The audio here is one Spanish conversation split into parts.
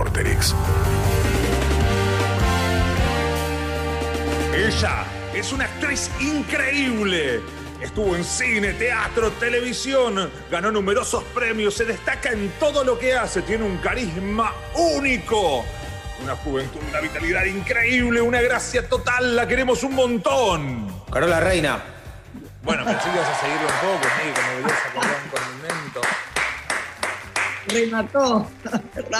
Vorterix. Ella es una actriz increíble. Estuvo en cine, teatro, televisión, ganó numerosos premios, se destaca en todo lo que hace, tiene un carisma único, una juventud, una vitalidad increíble, una gracia total, la queremos un montón. Carola Reina. Bueno, pensé que ibas a seguirlo un poco, sí, como. Remató.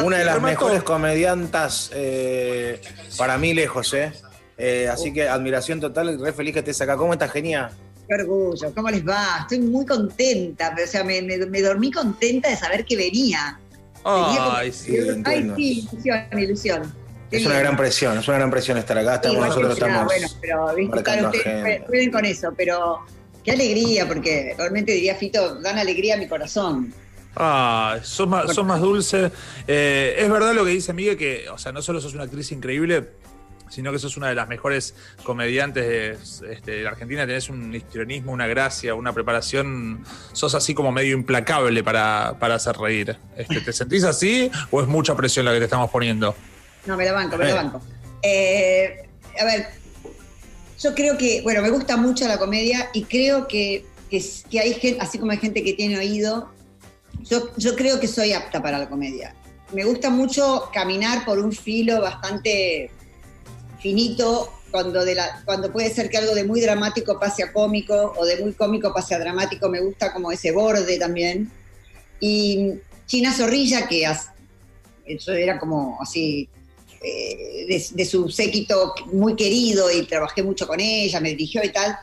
Una de las Remató. mejores comediantas eh, para mí lejos, ¿eh? Eh, Así que admiración total y re feliz que estés acá. ¿Cómo estás, genia? Qué orgullo. ¿Cómo les va? Estoy muy contenta. O sea, me, me- me dormí contenta de saber que venía. Ay, sí. Sí, Ay, sí, ilusión, ilusión. Es una gran presión, es una gran presión estar acá. Sí, Estamos, igual nosotros estamos. Bueno, pero viste, marcando claro, ustedes agenda. pueden con eso, pero qué alegría, porque realmente diría Fito, dan alegría a mi corazón. Ah, sos más, sos más dulce. Eh, es verdad lo que dice Miguel, que, o sea, no solo sos una actriz increíble, sino que sos una de las mejores comediantes de, este, de la Argentina. Tenés un histrionismo, una gracia, una preparación. Sos así como medio implacable para, para hacer reír. Este, ¿Te sentís así o es mucha presión la que te estamos poniendo? No, me la banco, me Eh. la banco. Eh, a ver, yo creo que, bueno, me gusta mucho la comedia y creo que, que, que hay gente, así como hay gente que tiene oído, yo, yo creo que soy apta para la comedia. Me gusta mucho caminar por un filo bastante finito cuando, de la, cuando puede ser que algo de muy dramático pase a cómico o de muy cómico pase a dramático. Me gusta como ese borde también. Y China Zorrilla, que eso era como así, eh, de, de su séquito muy querido y trabajé mucho con ella, me dirigió y tal.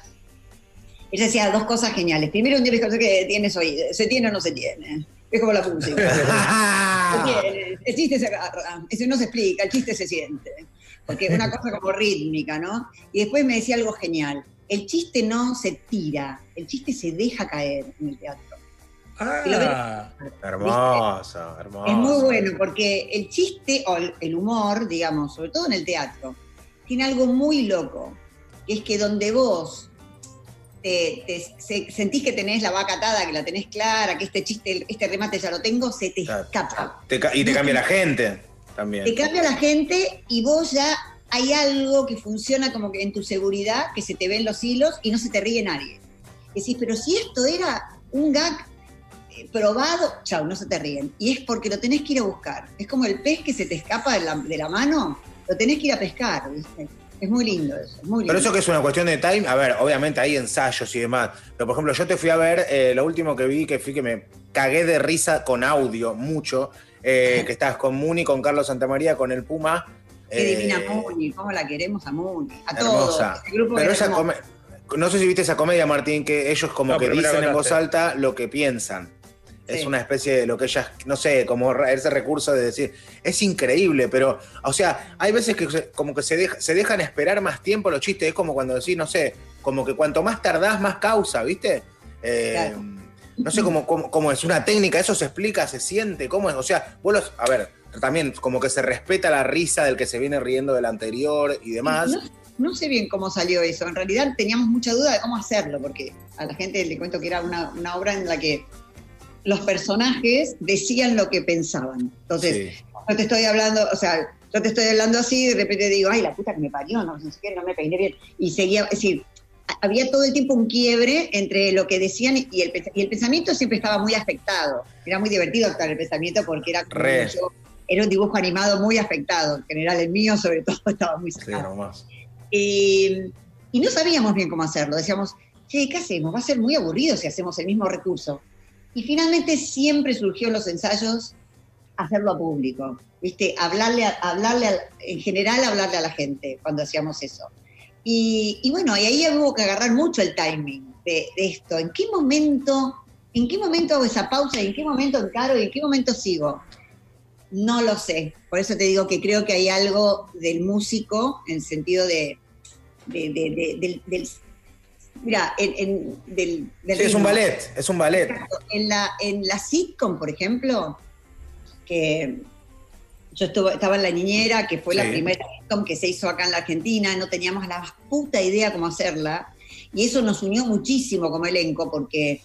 Ella decía dos cosas geniales. Primero, un día me dijo que tienes oído, ¿se tiene o no se tiene? Es como la música. Se tiene. El chiste se agarra, eso no se explica, el chiste se siente. Porque es una cosa como rítmica, ¿no? Y después me decía algo genial. El chiste no se tira, el chiste se deja caer en el teatro. Ah, Hermoso, hermoso. Es muy bueno porque el chiste o el humor, digamos, sobre todo en el teatro, tiene algo muy loco, que es que donde vos te, te- se- sentís que tenés la vaca atada, que la tenés clara, que este chiste, este remate ya lo tengo, se te Claro. escapa. Te y te cambia la gente también. Te cambia la gente y vos ya hay algo que funciona como que en tu seguridad, que se te ven los hilos y no se te ríe nadie. Decís, pero si esto era un gag eh, probado, chau, no se te ríen. Y es porque lo tenés que ir a buscar. Es como el pez que se te escapa de la, de la mano, lo tenés que ir a pescar, ¿viste? Es muy lindo eso, es muy lindo. Pero eso que es una cuestión de time, a ver, obviamente hay ensayos y demás. Pero por ejemplo, yo te fui a ver, eh, lo último que vi, que fui que me cagué de risa con audio mucho, eh, que estabas con Muni, con Carlos Santamaría, con el Puma. Qué eh, divina Muni, cómo la queremos a Muni, a Hermosa. todos. Este grupo Pero es esa come- no sé si viste esa comedia, Martín, que ellos como No, que dicen en voz alta lo que piensan. Es Sí. una especie de lo que ellas, no sé, como ese recurso de decir, es increíble, pero, o sea, hay veces que se- como que se, deja- se dejan esperar más tiempo los chistes, es como cuando decís, no sé, como que cuanto más tardás, más causa, ¿viste? Eh, Claro. No sé cómo, cómo, cómo es una técnica, eso se explica, se siente, cómo es, o sea, vos los, a ver, también como que se respeta la risa del que se viene riendo del anterior y demás. No, no sé bien cómo salió eso. En realidad teníamos mucha duda de cómo hacerlo, porque a la gente le cuento que era una, una obra en la que los personajes decían lo que pensaban. Entonces, Sí. yo te estoy hablando, o sea, yo te estoy hablando así y de repente digo, ay, la puta que me parió, no, no sé qué, no me peiné bien. Y seguía, es decir, había todo el tiempo un quiebre entre lo que decían y el, y el pensamiento siempre estaba muy afectado. Era muy divertido actuar el pensamiento porque era como yo- era un dibujo animado muy afectado. En general, el mío, sobre todo, estaba muy Sí, sacado. Eh, y no sabíamos bien cómo hacerlo. Decíamos, che, ¿qué hacemos? Va a ser muy aburrido si hacemos el mismo recurso. Y finalmente siempre surgió en los ensayos hacerlo a público. ¿Viste? Hablarle, a- hablarle en general, hablarle a la gente cuando hacíamos eso. Y, bueno, ahí hubo que agarrar mucho el timing de, esto. ¿En qué momento, en qué momento hago esa pausa? ¿Y en qué momento encaro? ¿Y en qué momento sigo? No lo sé. Por eso te digo que creo que hay algo del músico en sentido de. de- de- de- del, del- mira, en, en- del, del Sí, es un ballet, es un ballet. En la, en la sitcom, por ejemplo, que yo estuve, estaba en La Niñera, que fue la primera sitcom que se hizo acá en la Argentina, no teníamos la más puta idea cómo hacerla, y eso nos unió muchísimo como elenco, porque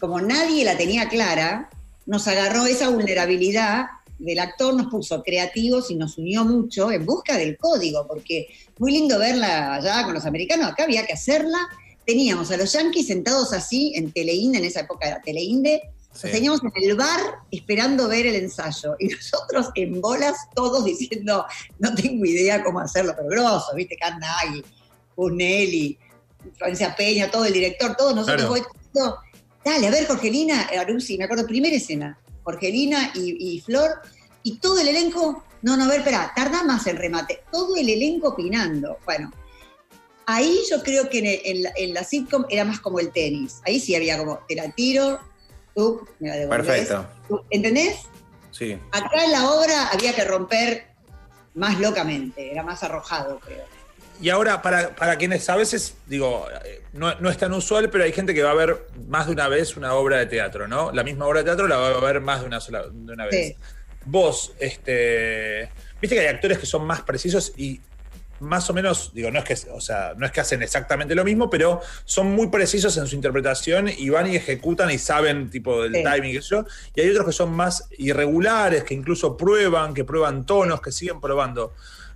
como nadie la tenía clara, nos agarró esa vulnerabilidad del actor nos puso creativos y nos unió mucho en busca del código, porque muy lindo verla allá con los americanos, acá había que hacerla. Teníamos a los yankees sentados así en Teleinde, en esa época era Teleinde, Sí. nos teníamos en el bar esperando ver el ensayo y nosotros en bolas todos diciendo, no tengo idea cómo hacerlo, pero grosso, viste, Carnaghi, Punelli, Florencia Peña, todo el director, todos nosotros Claro. diciendo, dale, a ver, Jorgelina, Aruzzi, me acuerdo, primera escena, Jorgelina y, y Flor, y todo el elenco, no, no, a ver, espera, tarda más el remate, todo el elenco opinando. Bueno, ahí yo creo que en, el- en la, en la sitcom era más como el tenis, ahí sí había como, te la tiro, tú me la devolvés. Perfecto. tú- ¿Entendés? Sí. Acá en la obra había que romper más locamente, era más arrojado, creo. Y ahora, para, para quienes a veces, digo, eh, no, no es tan usual, pero hay gente que va a ver más de una vez una obra de teatro, ¿no? La misma obra de teatro la va a ver más de una sola de una vez. Sí. Vos, este. Viste que hay actores que son más precisos y más o menos, digo, no es que, o sea, no es que hacen exactamente lo mismo, pero son muy precisos en su interpretación y van y ejecutan y saben tipo del Sí. timing y eso. Y hay otros que son más irregulares, que incluso prueban, que prueban tonos, que siguen probando.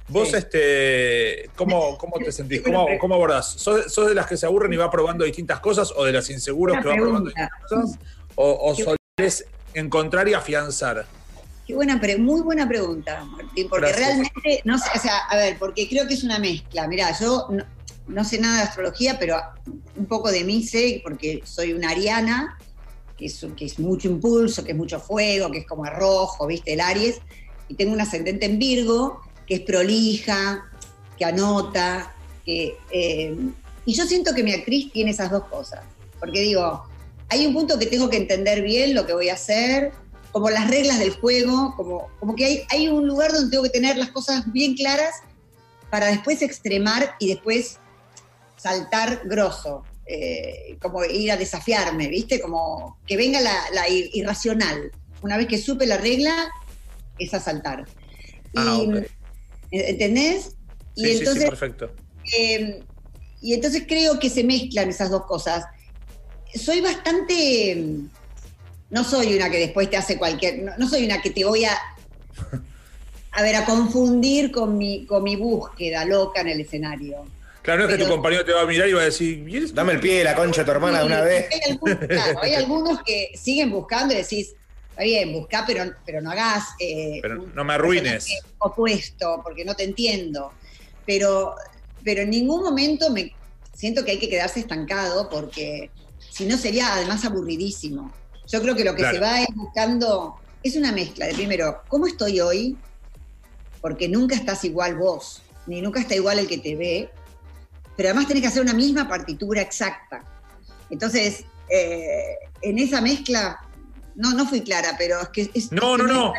Vos, Sí. este, ¿cómo, cómo te sentís? ¿Cómo, cómo abordás? ¿Sos, sos de las que se aburren y va probando distintas cosas o de las inseguros que van probando distintas cosas? ¿O, o solés encontrar y afianzar? Qué buena, pre- muy buena pregunta, Martín, porque Gracias. realmente, no sé, o sea, a ver, porque creo que es una mezcla. Mirá, yo no, no sé nada de astrología, pero un poco de mí sé, porque soy una ariana, que es, que es mucho impulso, que es mucho fuego, que es como arrojo, ¿viste? El Aries, y tengo un ascendente en Virgo, que es prolija, que anota, que... eh, y yo siento que mi actriz tiene esas dos cosas, porque digo, hay un punto que tengo que entender bien lo que voy a hacer, como las reglas del juego, como, como que hay, hay un lugar donde tengo que tener las cosas bien claras para después extremar y después saltar grosso, eh, como ir a desafiarme, ¿viste? Como que venga la, la ir- irracional. Una vez que supe la regla, es a saltar. Ah, Y. ¿Entendés? Y Sí, sí, sí, entonces perfecto. eh, y entonces creo que se mezclan esas dos cosas. Soy bastante. No soy una que después te hace cualquier. No, no soy una que te voy a. A ver, a confundir con mi, con mi búsqueda loca en el escenario. Claro, no es que tu compañero te va a mirar y va a decir, ¿y eres- Dame el pie de la concha de tu hermana de una vez. Hay algunos, claro, hay algunos que siguen buscando y decís, está bien, buscá, pero, pero no hagas. eh, Pero no me arruines. Opuesto, porque no te entiendo. Pero, pero en ningún momento me siento que hay que quedarse estancado, porque si no sería además aburridísimo. Yo creo que lo que Claro. se va es buscando es una mezcla de primero, ¿cómo estoy hoy? Porque nunca estás igual vos, ni nunca está igual el que te ve, pero además tenés que hacer una misma partitura exacta. Entonces, eh, en esa mezcla, no, no fui clara, pero es que es... No, no, no.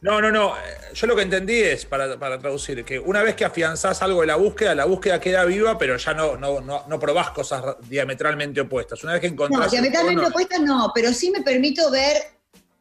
No, no, no. Eh, Yo lo que entendí es, para, para traducir, que una vez que afianzás algo de la búsqueda, la búsqueda queda viva, pero ya no, no, no, no probás cosas ra- diametralmente opuestas. Una vez que encontrás. No, diametralmente opuestas no, pero sí me permito ver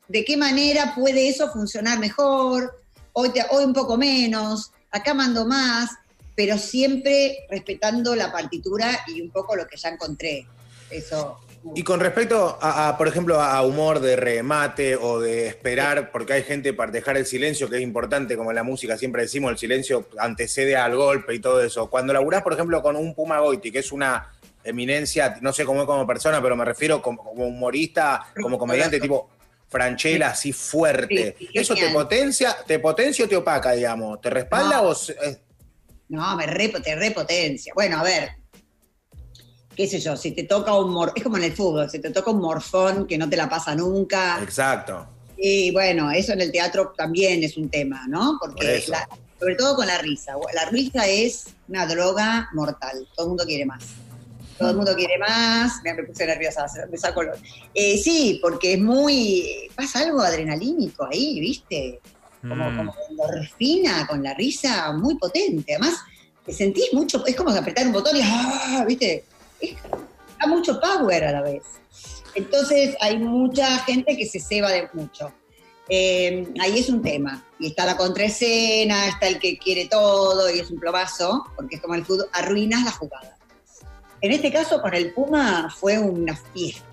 de qué manera puede eso funcionar mejor, hoy, te- hoy un poco menos, acá mando más, pero siempre respetando la partitura y un poco lo que ya encontré. Eso. Y con respecto a, a, por ejemplo, a humor de remate o de esperar, porque hay gente para dejar el silencio, que es importante, como en la música siempre decimos, el silencio antecede al golpe y todo eso. Cuando laburás, por ejemplo, con un Puma Goiti, que es una eminencia, no sé cómo es como persona, pero me refiero como, como humorista, como comediante tipo Franchella, así fuerte. Sí, ¿Eso te potencia, te potencia o te opaca, digamos? ¿Te respalda No. o No, me re, te repotencia. Bueno, a ver, qué sé yo, si te toca un mor es como en el fútbol, si te toca un morfón que no te la pasa nunca. Exacto. Y bueno, eso en el teatro también es un tema, ¿no? Por Porque la- sobre todo con la risa. La risa es una droga mortal. Todo el mundo quiere más. Todo el mundo quiere más. Me, puse nerviosa, me saco el... Eh, sí, porque es muy... pasa algo adrenalínico ahí, ¿viste? Como, Mm. como endorfina con la risa muy potente. Además, te sentís mucho... Es como apretar un botón y... ¡ah! ¿Viste? Da mucho power a la vez. Entonces hay mucha gente que se ceba de mucho. Eh, ahí es un tema. Y está la contraescena, está el que quiere todo y es un plomazo, porque es como el fútbol, arruinas la jugada. En este caso, con el Puma fue una fiesta.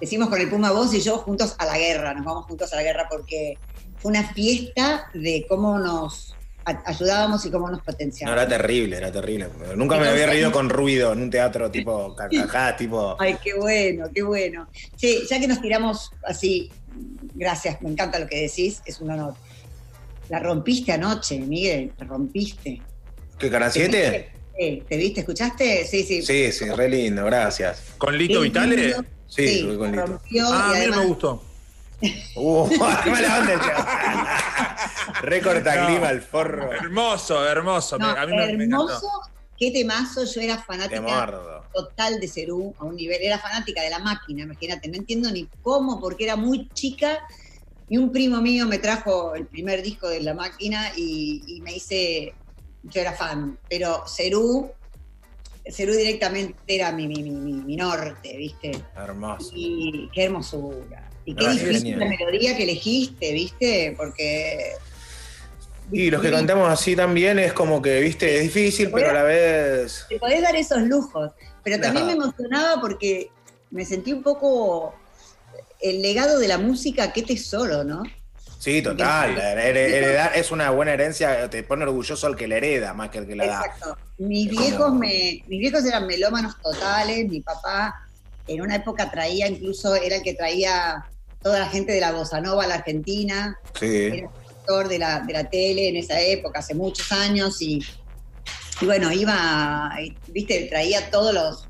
Decimos con el Puma vos y yo juntos a la guerra, nos vamos juntos a la guerra porque fue una fiesta de cómo nos ayudábamos y cómo nos No, potenciábamos. era terrible, era terrible. Nunca me había reído con ruido en un teatro tipo carcajá, tipo. Ay, qué bueno, qué bueno. Sí, ya que nos tiramos así, gracias, me encanta lo que decís, es un honor. La rompiste anoche, Miguel, la rompiste. ¿Qué, Canal 7? Sí, ¿Te viste? ¿Escuchaste? Sí, sí. Sí, sí, re lindo, gracias. ¿Con Lito Qué Vitale? lindo. Sí, Sí, con Lito. rompió Ah, y a mí me gustó. Uh, mala onda cortaclima el forro. Hermoso, hermoso. me- No, a mí me, me encantó. hermoso, qué temazo. Yo era fanática total de Cerú a un nivel. Era fanática de la máquina, imagínate. No entiendo ni cómo, porque era muy chica. Y un primo mío me trajo el primer disco de la máquina y, y me hice. Yo era fan. Pero Cerú, Cerú directamente era mi, mi, mi, mi- mi norte, ¿viste? Hermoso. Y qué hermosura. Y qué difícil la melodía que elegiste, ¿viste? Porque. Y los que cantamos así también es como que, viste, es difícil, pero a la vez. te podés dar esos lujos. Pero también me emocionaba porque me sentí un poco el legado de la música, qué tesoro, ¿no? Sí, total. heredar es una buena herencia, te pone orgulloso al que la hereda más que al que la da. Exacto. Mis viejos, me, mis viejos eran melómanos totales, mi papá en una época traía, incluso era el que traía toda la gente de la bossa nova a la Argentina, Sí. era de la, de la tele en esa época, hace muchos años, y, y bueno, iba, y, viste, traía todos los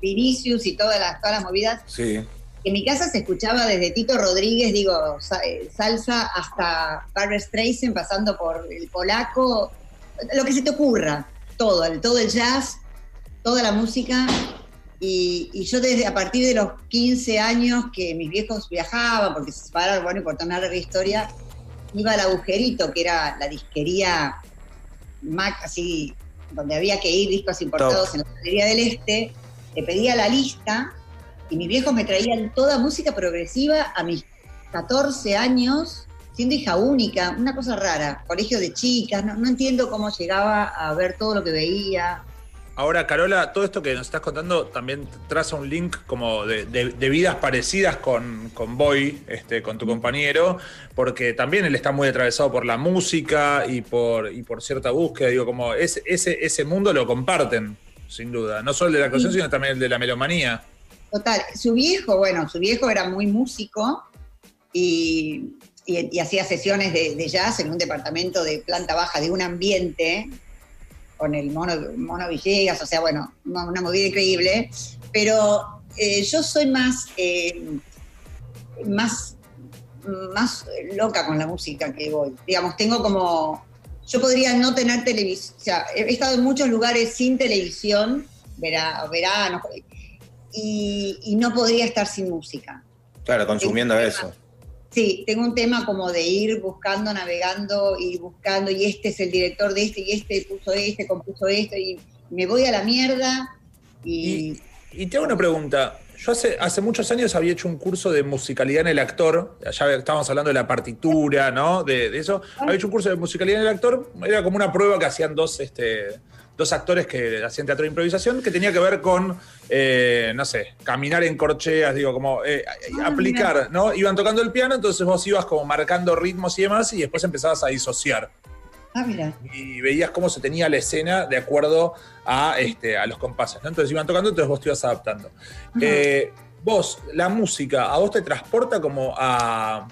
Vinicius y todas las, todas las movidas. Sí. En mi casa se escuchaba desde Tito Rodríguez, digo, eh, salsa, hasta Barbra Streisand, pasando por el polaco, lo que se te ocurra, todo, el, todo el jazz, toda la música. Y, y yo desde a partir de los 15 años que mis viejos viajaban, porque se separaron, bueno, y por una larga historia, iba al agujerito, que era la disquería Mac, así, donde había que ir discos importados Top. en la Galería del Este, le pedía la lista y mis viejos me traían toda música progresiva a mis 14 años, siendo hija única, una cosa rara, colegio de chicas, no, no entiendo cómo llegaba a ver todo lo que veía. Ahora, Carola, todo esto que nos estás contando también traza un link como de, de- de vidas parecidas con, con Boy, este, con tu compañero, porque también él está muy atravesado por la música y por, y por cierta búsqueda. Digo, como ese, ese, ese mundo lo comparten, sin duda. No solo el de la Sí. sino también el de la melomanía. Total, su viejo, bueno, su viejo era muy músico y, y- y hacía sesiones de, de jazz en un departamento de planta baja de un ambiente con el mono, mono Villegas, o sea, bueno, una, movida increíble. Pero eh, yo soy más, eh, más, más loca con la música que voy. Digamos, tengo como. Yo podría no tener televisión. O sea, he estado en muchos lugares sin televisión, vera- verano, y, y no podría estar sin música. Claro, consumiendo eso. Sí, tengo un tema como de ir buscando, navegando y buscando, y este es el director de este, y este puso este, compuso esto, y me voy a la mierda. Y, Y te hago una pregunta. Yo hace, hace muchos años había hecho un curso de musicalidad en el actor. Ya estábamos hablando de la partitura, ¿no? De, de eso. Había hecho un curso de musicalidad en el actor. Era como una prueba que hacían dos, este, dos actores que hacían teatro de improvisación que tenía que ver con, eh, no sé, caminar en corcheas, digo, como eh, Ah, aplicar, ¿no? Iban tocando el piano, entonces vos ibas como marcando ritmos y demás y después empezabas a disociar ah, mira, y veías cómo se tenía la escena de acuerdo a, este, a los compases. ¿no? Entonces iban tocando, entonces vos te ibas adaptando. Eh, vos, la música, ¿a vos te transporta como a...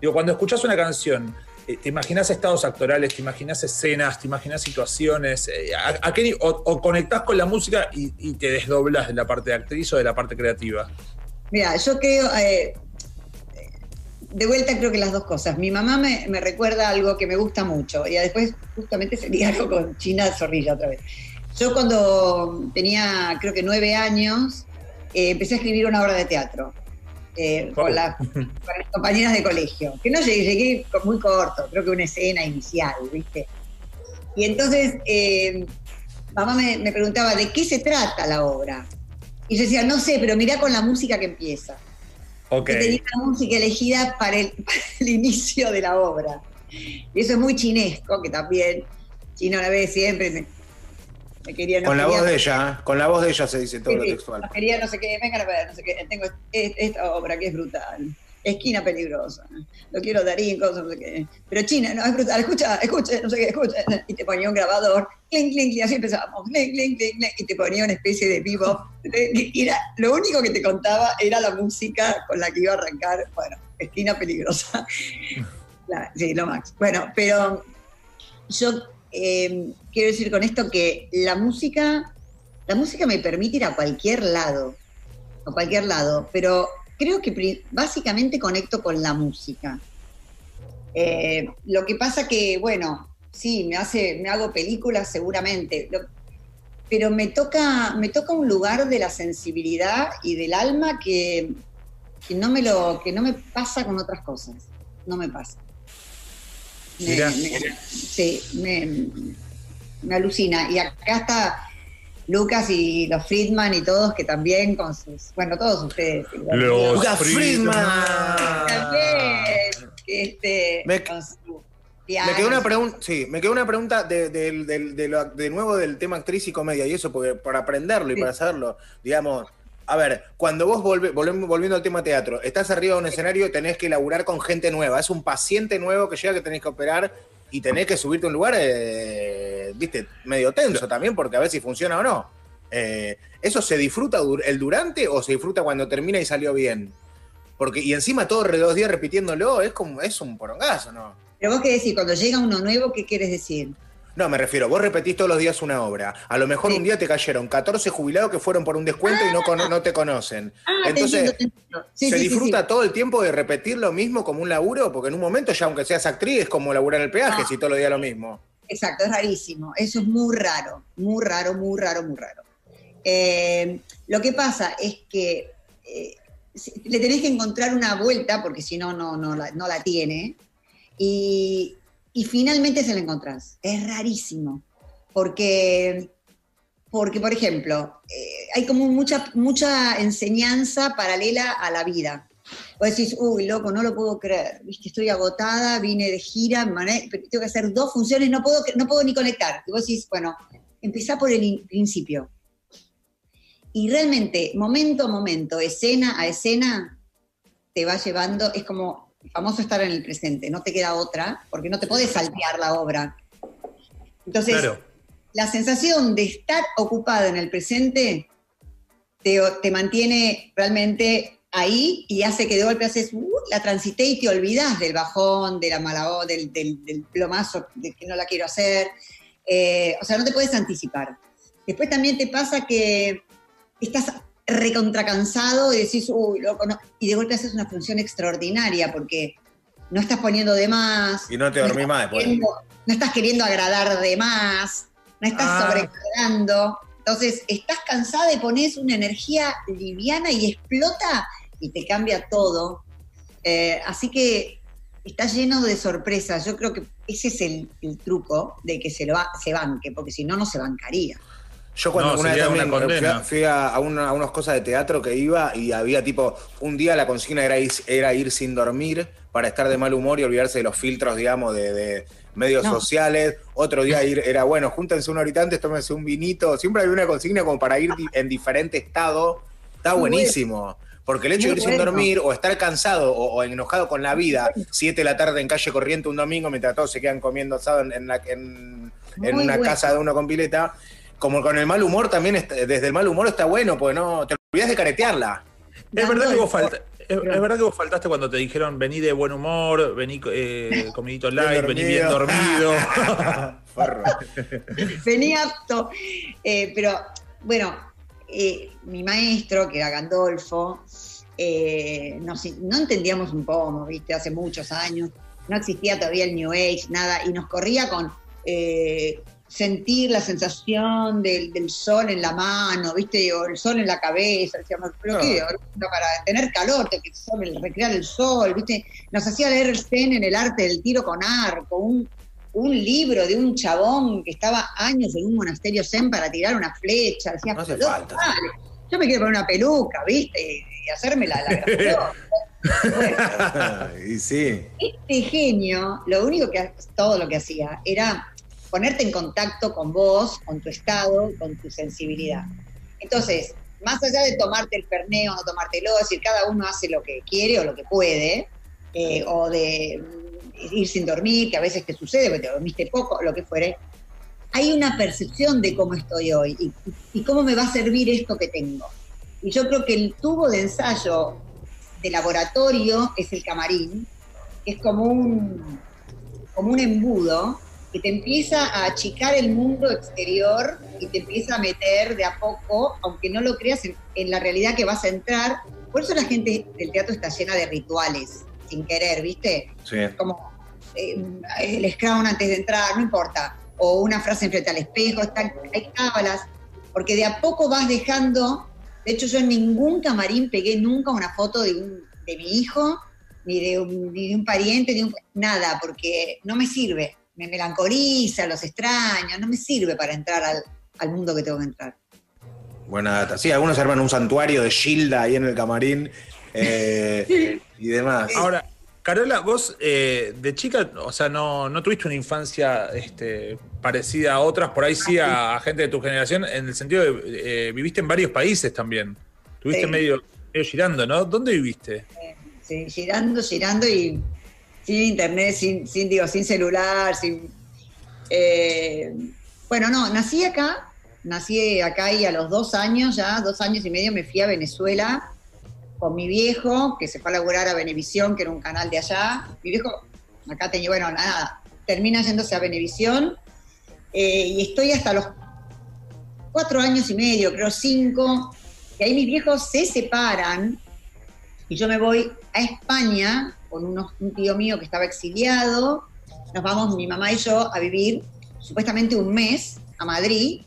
Digo, cuando escuchás una canción, eh, ¿te imaginás estados actorales, te imaginás escenas, te imaginás situaciones? eh, ¿a, a qué ni- o, o conectás con la música y, te desdoblas de la parte de actriz o de la parte creativa? Mira, yo creo, eh, de vuelta creo que las dos cosas. Mi mamá me, me recuerda algo que me gusta mucho, y después justamente sería algo con China Zorrilla otra vez. Yo cuando tenía, creo que nueve años, empecé a escribir una obra de teatro eh, con, la- con las compañeras de colegio, que no llegué, llegué muy corto, creo que una escena inicial, ¿viste? Y entonces eh, mamá me, me preguntaba, ¿de qué se trata la obra? Y yo decía, no sé, pero mirá con la música que empieza. Ok. Y tenía la música elegida para el, para el inicio de la obra. Y eso es muy chinesco, que también Chino una vez siempre me, me quería... no Con la voz de ella, con la voz de ella se dice todo Sí, lo sí, textual. no quería no sé qué, vengan a ver, no sé qué, tengo es- esta obra que es brutal. esquina peligrosa. Lo quiero Darín, cosas, no sé qué. Pero China, no, es brutal, escucha, escucha, no sé qué, escucha. Y te ponía un grabador, clink, clink, y así empezábamos, clink, clink, clink, y te ponía una especie de vivo. Era, lo único que te contaba era la música con la que iba a arrancar, bueno, esquina peligrosa. La- sí, lo max. Bueno, pero yo eh, quiero decir con esto que la música, la música me permite ir a cualquier lado, a cualquier lado, pero creo que básicamente conecto con la música. Eh, lo que pasa que, bueno, sí, me hace, me hago películas seguramente, pero me toca, me toca un lugar de la sensibilidad y del alma que no me lo, que no me pasa con otras cosas, no me pasa. Me- sí, me, me alucina. Y acá está Lucas y los Friedman y todos que también con sus, bueno, todos ustedes. Los Lucas Friedman. Friedman. También, este, Me- con su Me quedó una pregunta, sí, me quedó una pregunta de, de- de- de lo- de nuevo del tema actriz y comedia y eso, porque para aprenderlo y Sí. para hacerlo, digamos, a ver, cuando vos volve- volvemos- volviendo al tema teatro, estás arriba de un escenario, tenés que laburar con gente nueva, es un paciente nuevo que llega que tenés que operar y tenés que subirte a un lugar, eh, viste, medio tenso también, porque a ver si funciona o no. Eh, ¿Eso se disfruta dur- el durante o se disfruta cuando termina y salió bien? Porque, y encima todos dos días repitiéndolo, es como, es un porongazo, ¿no? Pero vos qué decís, cuando llega uno nuevo, ¿qué quieres decir? No, me refiero, vos repetís todos los días una obra. A lo mejor Sí. un día te cayeron 14 jubilados que fueron por un descuento y no, te conocen. Ah, te Entonces, entiendo, te entiendo. Sí, ¿se sí, disfruta todo el tiempo de repetir lo mismo como un laburo? Porque en un momento ya, aunque seas actriz, es como laburar el peaje, Ah. si todos los días lo mismo. Exacto, es rarísimo. Eso es muy raro, muy raro, muy raro, muy raro. Eh, lo que pasa es que eh, le tenés que encontrar una vuelta, porque si no, no, no, la, no la tiene, y, y finalmente se la encontrás. Es rarísimo, porque, porque por ejemplo, eh, hay como mucha, mucha enseñanza paralela a la vida. Vos decís, uy, loco, no lo puedo creer, viste, estoy agotada, vine de gira, mané- tengo que hacer dos funciones, no puedo, no puedo ni conectar. Y vos decís, bueno, empezá por el in- principio. Y realmente, momento a momento, escena a escena, te va llevando, es como famoso estar en el presente, no te queda otra, porque no te puedes saltear la obra. Entonces, Claro. la sensación de estar ocupada en el presente te, te mantiene realmente ahí y hace que de golpe haces, "Uh, la transité y te olvidas del bajón, de la mala o- del, del, del plomazo de que no la quiero hacer. Eh, o sea, no te puedes anticipar. Después también te pasa que estás recontracansado y decís, uy, loco, no. Y de golpe haces una función extraordinaria porque no estás poniendo de más. Y no te dormís más después. queriendo- no estás queriendo agradar de más, no estás Ah. sobrecargando. Entonces, estás cansada y pones una energía liviana y explota y te cambia todo. Eh, así que está lleno de sorpresas. Yo creo que ese es el, el truco de que se, lo va- se banque, porque si no, no se bancaría. Yo cuando No, una vez también una fui a, a- a una- a unas cosas de teatro que iba y había tipo, un día la consigna era ir, era ir sin dormir para estar de mal humor y olvidarse de los filtros, digamos, de, de medios No. sociales. Otro día ir era, bueno, júntense una horita antes, tómense un vinito. Siempre había una consigna como para ir di- en diferente estado. Está buenísimo. Porque el hecho de ir sin dormir o estar cansado o, o enojado con la vida, 7 de la tarde en calle corriente un domingo mientras todos se quedan comiendo asado en, en la- en- en Muy una bueno. casa de uno con pileta, como con el mal humor también, está- desde el mal humor está bueno, porque no te olvidas de caretearla. Es verdad, que vos Dando el- falta- es, es verdad que vos faltaste cuando te dijeron vení de buen humor, vení eh, comidito light, vení bien dormido. Venía apto. Eh, pero bueno, eh, mi maestro, que era Gandolfo, eh, nos- no entendíamos un pomo, ¿viste? Hace muchos años. No existía todavía el New Age, nada, y nos corría con eh, sentir la sensación del, del sol en la mano, ¿viste? O el sol en la cabeza. Decíamos, ¿pero Ah. qué? No, Para tener calor, que el recrear el sol, ¿viste? Nos hacía leer el Zen en el arte del tiro con arco, un, un libro de un chabón que estaba años en un monasterio zen para tirar una flecha. Decía, No hace "Loco, falta". yo me quiero poner una peluca, ¿viste? Y, y hacerme la, la. Bueno, y sí. este genio, lo único que, todo lo que hacía era ponerte en contacto con vos, con tu estado, con tu sensibilidad. Entonces, más allá de tomarte el perneo o no tomártelo, es decir, cada uno hace lo que quiere o lo que puede, eh, o de ir sin dormir, que a veces te sucede, porque te dormiste poco, lo que fuere, hay una percepción de cómo estoy hoy y, y cómo me va a servir esto que tengo. Y yo creo que el tubo de ensayo de laboratorio es el camarín, es como un, como un embudo que te empieza a achicar el mundo exterior y te empieza a meter de a poco, aunque no lo creas, en, en la realidad que vas a entrar. Por eso la gente del teatro está llena de rituales, sin querer, ¿viste? Sí. Como eh, el scrum antes de entrar, no importa, o una frase frente al espejo, están, hay cábalas, porque de a poco vas dejando, de hecho yo en ningún camarín pegué nunca una foto de, un, de mi hijo, ni de, un, ni de un pariente, ni un, nada, porque no me sirve, me melancoliza, los extraño, no me sirve para entrar al, al mundo que tengo que entrar. Buena data. Sí, algunos arman un santuario de Gilda ahí en el camarín eh, y demás. Ahora, Carola, vos eh, de chica, o sea, no, no tuviste una infancia este, parecida a otras, por ahí sí a, a gente de tu generación, en el sentido de eh, viviste en varios países también. Tuviste Sí. medio, medio girando, ¿no? ¿Dónde viviste? Sí, girando, girando y sin internet, sin, digo, sin celular, sin. eh, bueno, no, nací acá, nací acá y a los dos años, ya, dos años y medio, me fui a Venezuela con mi viejo, que se fue a laburar a Venevisión, que era un canal de allá. Mi viejo, acá tenía, bueno, nada, termina yéndose a Venevisión eh, y estoy hasta los cuatro años y medio, creo cinco, y ahí mis viejos se separan y yo me voy a España con unos- un tío mío que estaba exiliado. Nos vamos mi mamá y yo a vivir supuestamente un mes a Madrid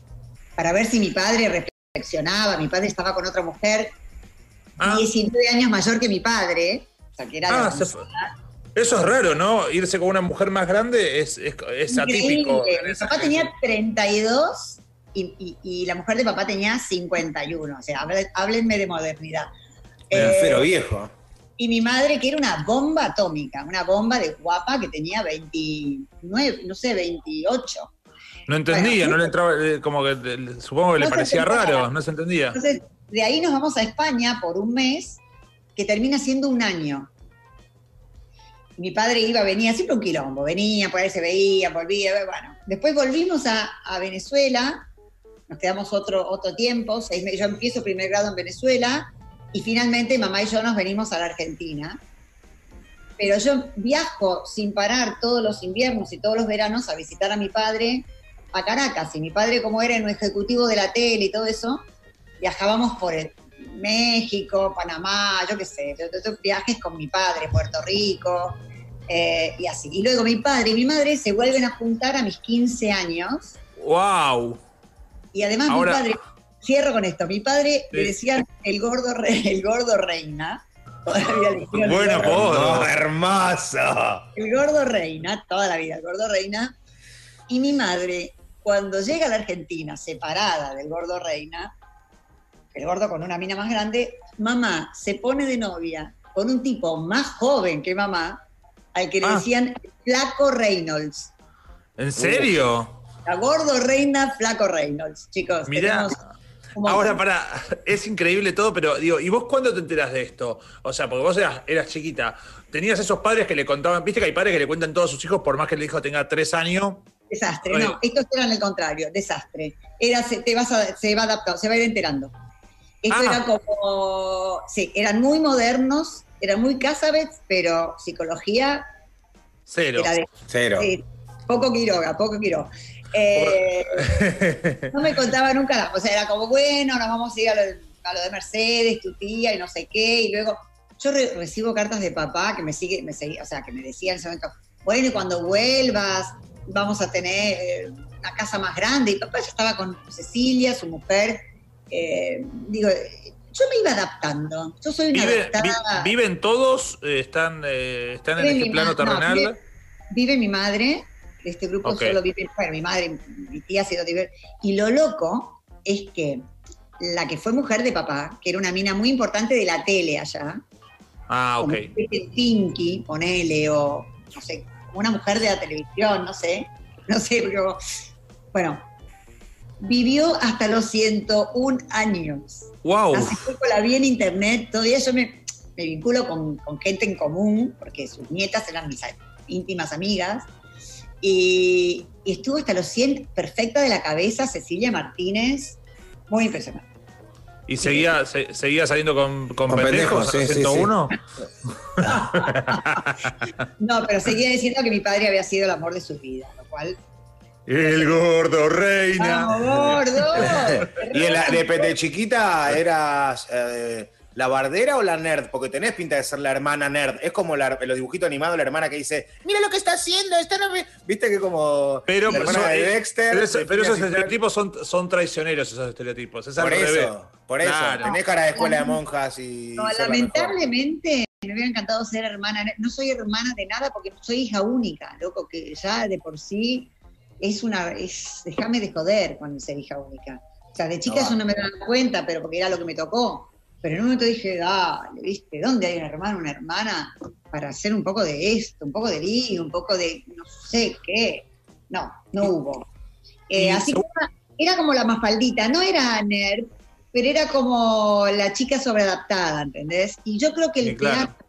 para ver si mi padre reflexionaba. Mi padre estaba con otra mujer Ah, 19 años mayor que mi padre. O sea, que era ah, la- se fue. Eso es raro, ¿no? Irse con una mujer más grande es, es, es atípico. Mi papá tenía 32 y, y- y la mujer de papá tenía 51. O sea, hablen- háblenme de modernidad. Era Eh, viejo. Y mi madre, que era una bomba atómica, una bomba de guapa que tenía 29, no sé, 28. No entendía, Bueno. no le entraba, eh, como que eh, supongo que le No parecía entendía. raro, no se entendía. Entonces, de ahí nos vamos a España por un mes, que termina siendo un año. Mi padre iba, venía, siempre un quilombo, venía, por ahí se veía, volvía, bueno. Después volvimos a, a Venezuela, nos quedamos otro, otro tiempo, seis meses, yo empiezo primer grado en Venezuela, y finalmente mamá y yo nos venimos a la Argentina. Pero yo viajo sin parar todos los inviernos y todos los veranos a visitar a mi padre a Caracas. Y mi padre, como era un ejecutivo de la tele y todo eso, viajábamos por el- México, Panamá, yo qué sé, yo- yo- yo viajes con mi padre, Puerto Rico, eh, y así. Y luego mi padre y mi madre se vuelven a juntar a mis 15 años, ¡Wow! y además Ahora- mi padre, cierro con esto, mi padre le decían el gordo, re- el gordo reina, todavía le Bueno, gordo- apodo. ¡Oh, hermoso! el gordo reina, toda la vida, el gordo reina. Y mi madre, cuando llega a la Argentina, separada del gordo reina, el gordo con una mina más grande, mamá se pone de novia con un tipo más joven que mamá, al que le Ah. decían Flaco Reynolds. ¿En serio? La gordo reina Flaco Reynolds, chicos. Mirá. tenemos. Ahora, para, es increíble todo, pero digo, ¿y vos cuándo te enterás de esto? O sea, porque vos eras, eras chiquita, tenías esos padres que le contaban, viste que hay padres que le cuentan todos a sus hijos, por más que el hijo tenga tres años. Desastre, Oye. no, estos eran el contrario, desastre. Era, se, te vas a- se va adaptando, se va a ir enterando. Esto Ah. era como, sí, eran muy modernos, eran muy Casabets, pero psicología Cero. era de Cero. sí, poco Quiroga, poco Quiroga. Eh, no me contaba nunca o sea, era como, bueno, nos vamos a ir a lo, de- a lo de Mercedes, tu tía y no sé qué, y luego yo re- recibo cartas de papá que me sigue, me seguía, o sea, que me decía en ese momento, bueno, y cuando vuelvas vamos a tener eh, una casa más grande, y papá ya estaba con Cecilia, su mujer, eh, digo, yo me iba adaptando, yo soy una Vive- adaptada. vi- ¿Viven todos? ¿Están, eh, están en este plano no, terrenal? vive- vive mi madre, de este grupo Ok. solo vive, bueno, mi madre, mi tía sido. Y lo loco es que la que fue mujer de papá, que era una mina muy importante de la tele allá, ah, ok. como Pinky, ponele, o no sé, como una mujer de la televisión, no sé, no sé, pero bueno, vivió hasta los 101 años. ¡Wow! Hace poco la vi en internet, todavía yo me, me vinculo con, con gente en común, porque sus nietas eran mis íntimas amigas, y, y estuvo hasta los 100, perfecta de la cabeza, Cecilia Martínez, muy impresionante. ¿Y seguía, se- seguía saliendo con, con, Con pendejos, pendejos, a los sí, sí, 101? No, pero seguía diciendo que mi padre había sido el amor de su vida, lo cual... El gordo reina. ¡Vamos, gordo! ¿Y en la- de, de chiquita eras eh, la bardera o la nerd? Porque tenés pinta de ser la hermana nerd. Es como la- los dibujitos animados, la hermana que dice, mira lo que está haciendo, está no me-". Viste que como Pero, la hermana de Dexter. pero, eso- de pero esos estereotipos son, son traicioneros, esos estereotipos. Es Por eso, por eso. Claro. Tenés cara de escuela de monjas y... No, lamentablemente me hubiera encantado ser hermana. No soy hermana de nada porque soy hija única, loco, que ya de por sí es una. es Déjame de joder con ser hija única. O sea, de chica No yo no me daba cuenta, pero porque era lo que me tocó. Pero en un momento dije, dale, ¿viste? ¿Dónde hay un hermano, una hermana para hacer un poco de esto, un poco de lío, un poco de no sé qué? No, no hubo. Eh, así que era, era como la mafaldita, no era nerd, pero era como la chica sobreadaptada, ¿entendés? Y yo creo que el Sí, claro. teatro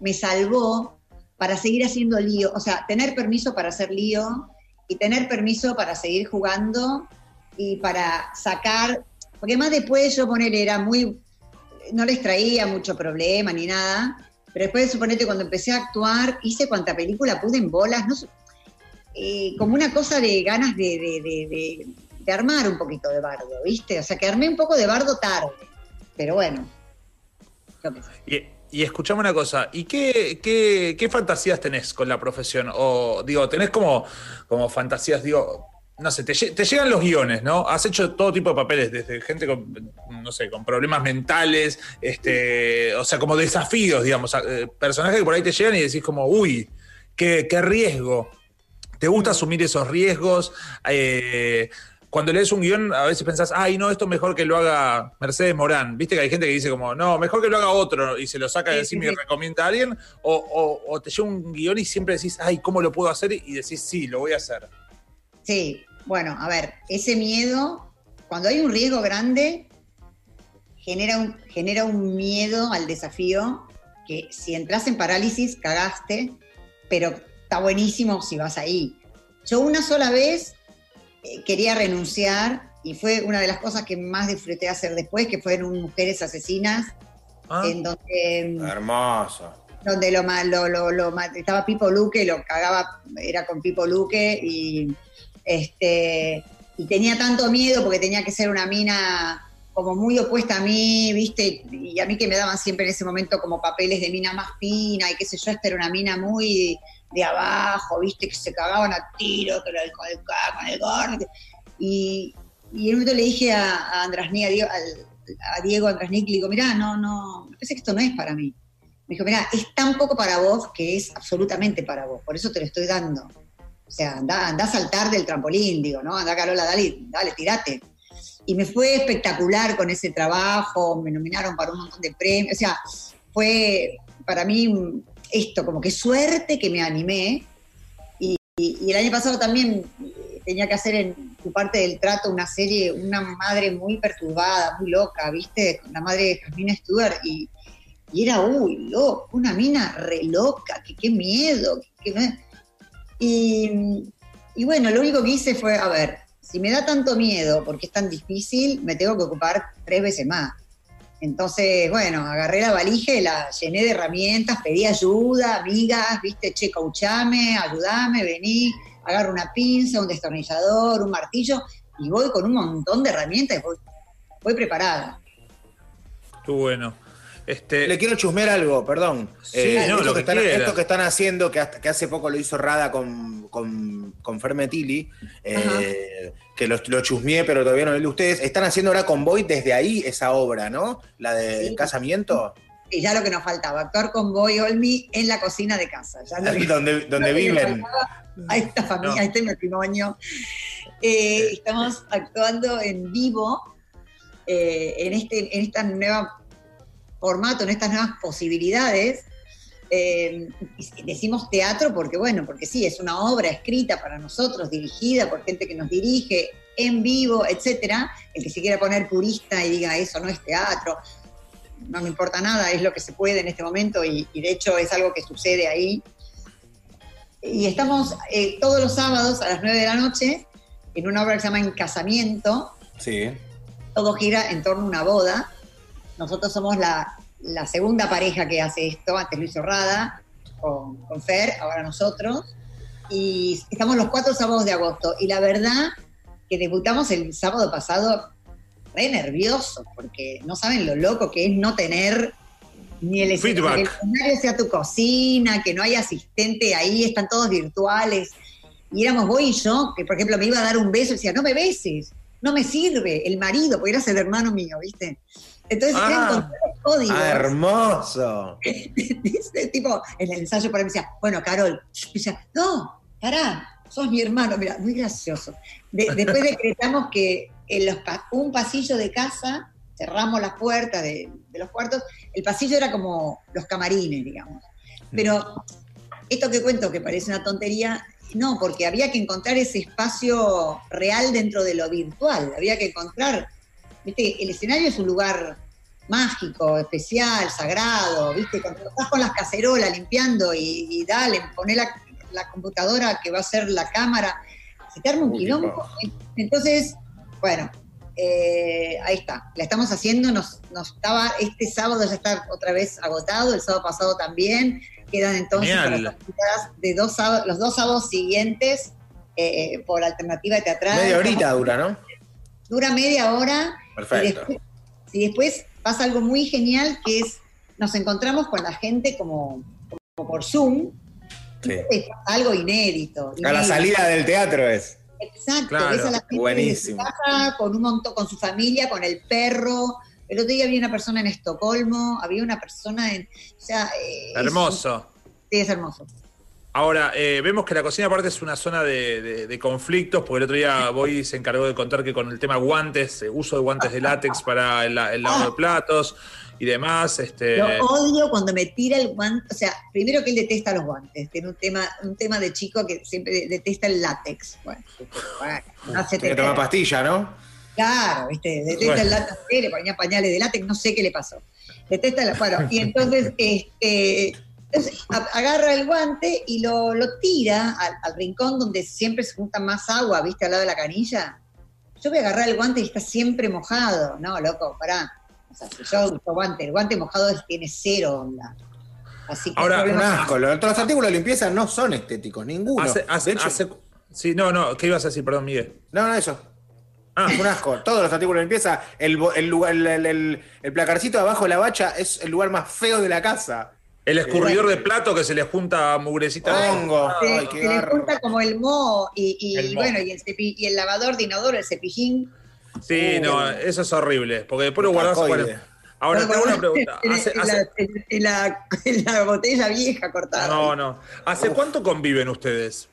me salvó para seguir haciendo lío, o sea, tener permiso para hacer lío y tener permiso para seguir jugando y para sacar, porque más después yo poner era muy, no les traía mucho problema ni nada, pero después suponete cuando empecé a actuar, hice cuanta película pude en bolas, no eh, como una cosa de ganas de, de- de- de- armar un poquito de bardo, ¿viste? O sea, que armé un poco de bardo tarde, pero bueno. Y, y escuchame una cosa, ¿y qué, qué, qué fantasías tenés con la profesión? O digo, tenés como, como fantasías, digo, no sé, te, lle- te llegan los guiones, ¿no? Has hecho todo tipo de papeles, desde gente con, no sé, con problemas mentales, este, o sea, como desafíos, digamos, eh, personajes que por ahí te llegan y decís como, uy, qué, qué riesgo. ¿Te gusta asumir esos riesgos? Eh, cuando lees un guion, a veces pensás, ay, no, esto mejor que lo haga Mercedes Morán. Viste que hay gente que dice como, no, mejor que lo haga otro y se lo saca de Sí, encima sí, y recomienda a alguien. O, o- o te lleva un guion y siempre decís, ay, ¿cómo lo puedo hacer? Y decís, sí, lo voy a hacer. Sí, bueno, a ver, ese miedo, cuando hay un riesgo grande, genera un, genera un miedo al desafío que si entras en parálisis, cagaste, pero está buenísimo si vas ahí. Yo una sola vez eh, quería renunciar y fue una de las cosas que más disfruté hacer después, que fueron Mujeres Asesinas, Ah, en donde Hermoso. donde lo, lo, lo, estaba Pipo Luque, lo cagaba, era con Pipo Luque y este y tenía tanto miedo porque tenía que ser una mina como muy opuesta a mí, ¿viste? Y a mí que me daban siempre en ese momento como papeles de mina más fina y qué sé yo, esta era una mina muy de abajo, ¿viste? Que se cagaban a tiro, era el, con el, con el gordo. Y, y en un momento le dije a, a Andrasnik, a Diego, a Andrasnik, le digo, mirá, no, no, me parece que esto no es para mí. Me dijo, mira, es tan poco para vos que es absolutamente para vos, por eso te lo estoy dando. O sea, anda, anda a saltar del trampolín, digo, ¿no? Anda, Carola, dale, dale, tirate. Y me fue espectacular con ese trabajo, me nominaron para un montón de premios, o sea, fue para mí esto, como que suerte que me animé. Y, el año pasado también eh, tenía que hacer en tu parte del trato una serie, una madre muy perturbada, muy loca, ¿viste? La madre de Jasmine Stewart y, era, uy, loco, una mina re loca, que qué miedo. que- que y, bueno, lo único que hice fue, a ver, si me da tanto miedo porque es tan difícil, me tengo que ocupar tres veces más. Entonces, bueno, agarré la valija la llené de herramientas, pedí ayuda, amigas, viste, che, cauchame, ayudame, vení, agarro una pinza, un destornillador, un martillo, y voy con un montón de herramientas, voy, voy preparada. Estuvo bueno. Este, Le quiero chusmear algo, perdón. Sí, no, esto, lo que que están, esto que están haciendo, que, hasta- que hace poco lo hizo Rada con, con, con Fermetili, eh, que lo, lo chusmeé, pero todavía no lo vi ustedes. Están haciendo ahora con Boy desde ahí esa obra, ¿no? La de Sí. casamiento, Y ya lo que nos faltaba, actuar con Boy Olmi en la cocina de casa. Ya lo que- donde, donde viven. A esta familia, No. a este matrimonio. Eh, estamos actuando en vivo eh, en, este, en esta nueva formato, en estas nuevas posibilidades. Eh, decimos teatro porque, bueno, porque sí, es una obra escrita para nosotros, dirigida por gente que nos dirige, en vivo, etcétera. El que se quiera poner purista y diga eso no es teatro, no me importa nada, es lo que se puede en este momento y, y de hecho es algo que sucede ahí. Y estamos eh, todos los sábados a las 9 de la noche en una obra que se llama Encasamiento. Sí. Todo gira en torno a una boda. Nosotros somos la, la segunda pareja que hace esto, antes Luis Horrada, con, con Fer, ahora nosotros. Y estamos los cuatro sábados de agosto. Y la verdad que debutamos el sábado pasado re nervioso, porque no saben lo loco que es no tener ni el escenario, que el escenario sea tu cocina, que no hay asistente ahí, están todos virtuales. Y éramos vos y yo, que por ejemplo me iba a dar un beso y decía, no me beses, no me sirve, el marido, porque eras el hermano mío, ¿viste? Entonces Ah. eran con todos los códigos. Ah, hermoso. Dice, tipo, en el ensayo por ahí me decía, bueno, Carol, y decía, no, pará, sos mi hermano, mira, muy gracioso. De- después decretamos que en los un pasillo de casa, cerramos las puertas de, de los cuartos, el pasillo era como los camarines, digamos. Pero esto que cuento, que parece una tontería, no, porque había que encontrar ese espacio real dentro de lo virtual, había que encontrar, viste, el escenario es un lugar mágico, especial, sagrado, viste, cuando estás con las cacerolas limpiando y, y dale, poné la, la computadora que va a ser la cámara, se te arma un quilombo. Entonces, bueno, eh, ahí está, la estamos haciendo, nos, nos estaba, este sábado ya está otra vez agotado, el sábado pasado también, quedan entonces para las de dos sábados, los dos sábados siguientes eh, por alternativa teatral. Media horita dura, ¿no? Dura media hora y Perfecto. después, y después pasa algo muy genial que es, nos encontramos con la gente como, como por Zoom, Sí. es algo inédito. A la inédito. salida del teatro es. Exacto, Claro, ves a la gente buenísimo. casa, con un montón, con su familia, con el perro. El otro día había una persona en Estocolmo, había una persona en. O sea, eh, es- Hermoso. sí, es hermoso. Ahora, eh, vemos que la cocina aparte es una zona de, de- de conflictos, porque el otro día Boy se encargó de contar que con el tema guantes, eh, uso de guantes de látex para el, la- el lavado de platos y demás, este, Lo odio cuando me tira el guante. O sea, primero que él detesta los guantes. Tiene un tema, un tema de chico que siempre detesta el látex. Bueno, bueno, no se te Tiene que tomar pastilla, ¿no? Claro, ¿viste? Detesta Bueno. el látex, le ponía pañales de látex, no sé qué le pasó. Detesta la. Bueno, y entonces, este. entonces, agarra el guante y lo, lo tira al, al rincón donde siempre se junta más agua, ¿viste? Al lado de la canilla. Yo voy a agarrar el guante y está siempre mojado. No, loco, pará. O sea, si yo uso guante, el guante mojado es- tiene cero onda. Así que Ahora, Un asco. Los, los artículos de limpieza no son estéticos, ninguno. hace, hace- de hecho, hace- sí, no, no, ¿qué ibas a decir? Perdón, Miguel. no, no, eso. Ah, Es un asco. Todos los artículos de limpieza, el, lugar- el, el- el- el placarcito de abajo de la bacha es el lugar más feo de la casa. el escurridor de plato que se le junta mugrecita. Hongo. se, Ay, qué se le junta como el moho y, y, El moho. bueno, y el, cepi- y el lavador de inodoro, el cepillín. Sí, Uh. no, eso es horrible, porque después lo guardás. Bueno. ahora te hago una pregunta. En, Hace- en hace- la, en- en la- en la botella vieja cortada. no, no. ¿Hace cuánto conviven ustedes?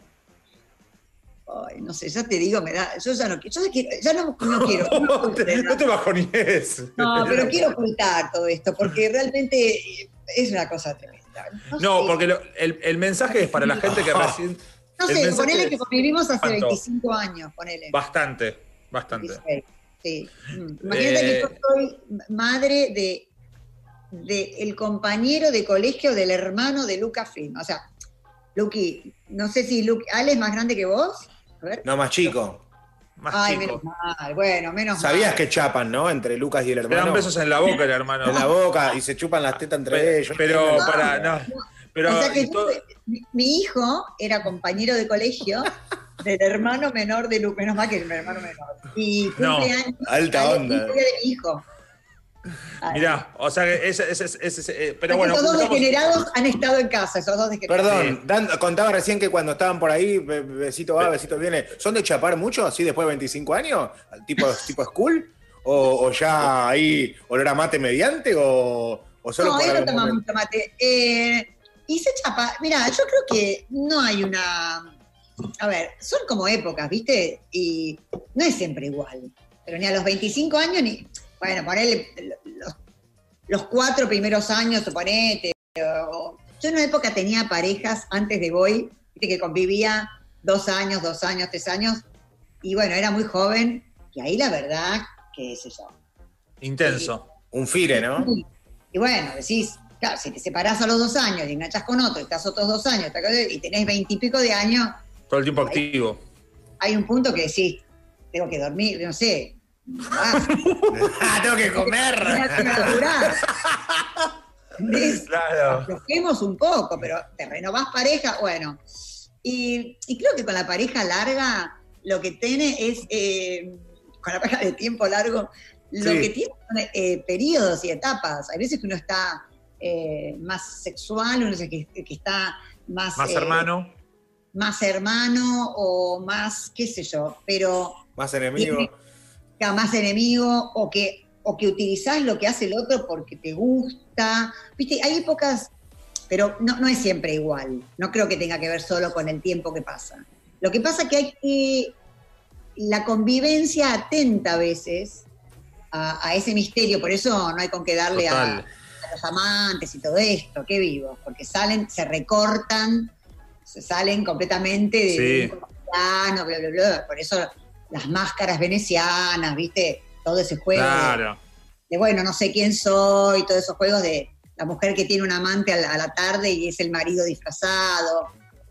Ay, no sé, ya te digo, me da. Yo ya no, quiero- yo ya, quiero- ya no, no quiero. no te, no te bajoníes. No, pero quiero ocultar todo esto, porque realmente eh, es una cosa tremenda. No, sé. porque lo- el, el mensaje es para la gente que recién. No sé, ponele que convivimos hace ¿Cuánto? 25 años, ponele. Bastante, bastante. 16, Sí. Mm. Imagínate que Eh, yo soy madre de, de el compañero de colegio del hermano de Luca Film. O sea, Luqui, no sé si Luqui, Ale es más grande que vos. No, más chico. Más Ay, chico. menos mal. Bueno, menos Sabías mal. que chapan, ¿no? Entre Lucas y el Le hermano. dan besos en la boca el hermano. en la boca y se chupan las tetas entre ellos. Pero, No. para, no. Pero, o sea que y todo- yo- mi, hijo era compañero de colegio del hermano menor de Luca, menos mal que mi hermano menor. Y No, cumple años. alta onda. de mi hijo. Ay. mirá, o sea que ese, ese, ese- ese- eh, pero Porque bueno, esos dos juntamos- degenerados han estado en casa, esos dos degenerados. Perdón, Dan- contaba recién que cuando estaban por ahí, be- besito va, besito viene, ¿son de chapar mucho así después de 25 años? ¿Tipo, tipo school? ¿O, o ya ahí olor a mate mediante? ¿O, o solo no, él no algún toma momento? mucho mate. Eh, y se chapa. Mira, yo creo que no hay una. A ver, son como épocas, ¿viste? Y no es siempre igual. Pero ni a los 25 años, ni. Bueno, ponele los, los cuatro primeros años, suponete. o- yo en una época tenía parejas antes de Boy, ¿viste? que convivía dos años, dos años, tres años. Y bueno, era muy joven, y ahí la verdad, qué sé yo. Intenso. Un fire, ¿no? Y bueno, decís, claro, si te separás a los dos años y enganchas con otro, estás otros dos años y tenés veintipico de años, Todo el tiempo activo. hay un punto que decís, tengo que dormir, no sé. Ah, tengo que comer. Claro. aflojemos un poco, pero te renovás pareja, bueno. Y, y creo que con la pareja larga, lo que tiene es, eh, con la pareja de tiempo largo, lo Sí. que tiene son eh, periodos y etapas. Hay veces que uno está eh, más sexual, uno dice que, que está más, Más eh, hermano. más hermano o más, qué sé yo, pero Más enemigo. Tiene- que más enemigo o que, o que utilizás lo que hace el otro porque te gusta. Viste, hay épocas, pero no, no es siempre igual. No creo que tenga que ver solo con el tiempo que pasa. Lo que pasa que hay que. La convivencia atenta a veces a, a ese misterio, por eso no hay con qué darle a, los amantes y todo esto, qué vivos, porque salen, se recortan, se salen completamente de Sí. un cotidiano, bla, bla, bla. Por eso las máscaras venecianas, ¿viste? Todo ese juego de- Claro. de, bueno, no sé quién soy, todos esos juegos de la mujer que tiene un amante a la, a la tarde y es el marido disfrazado.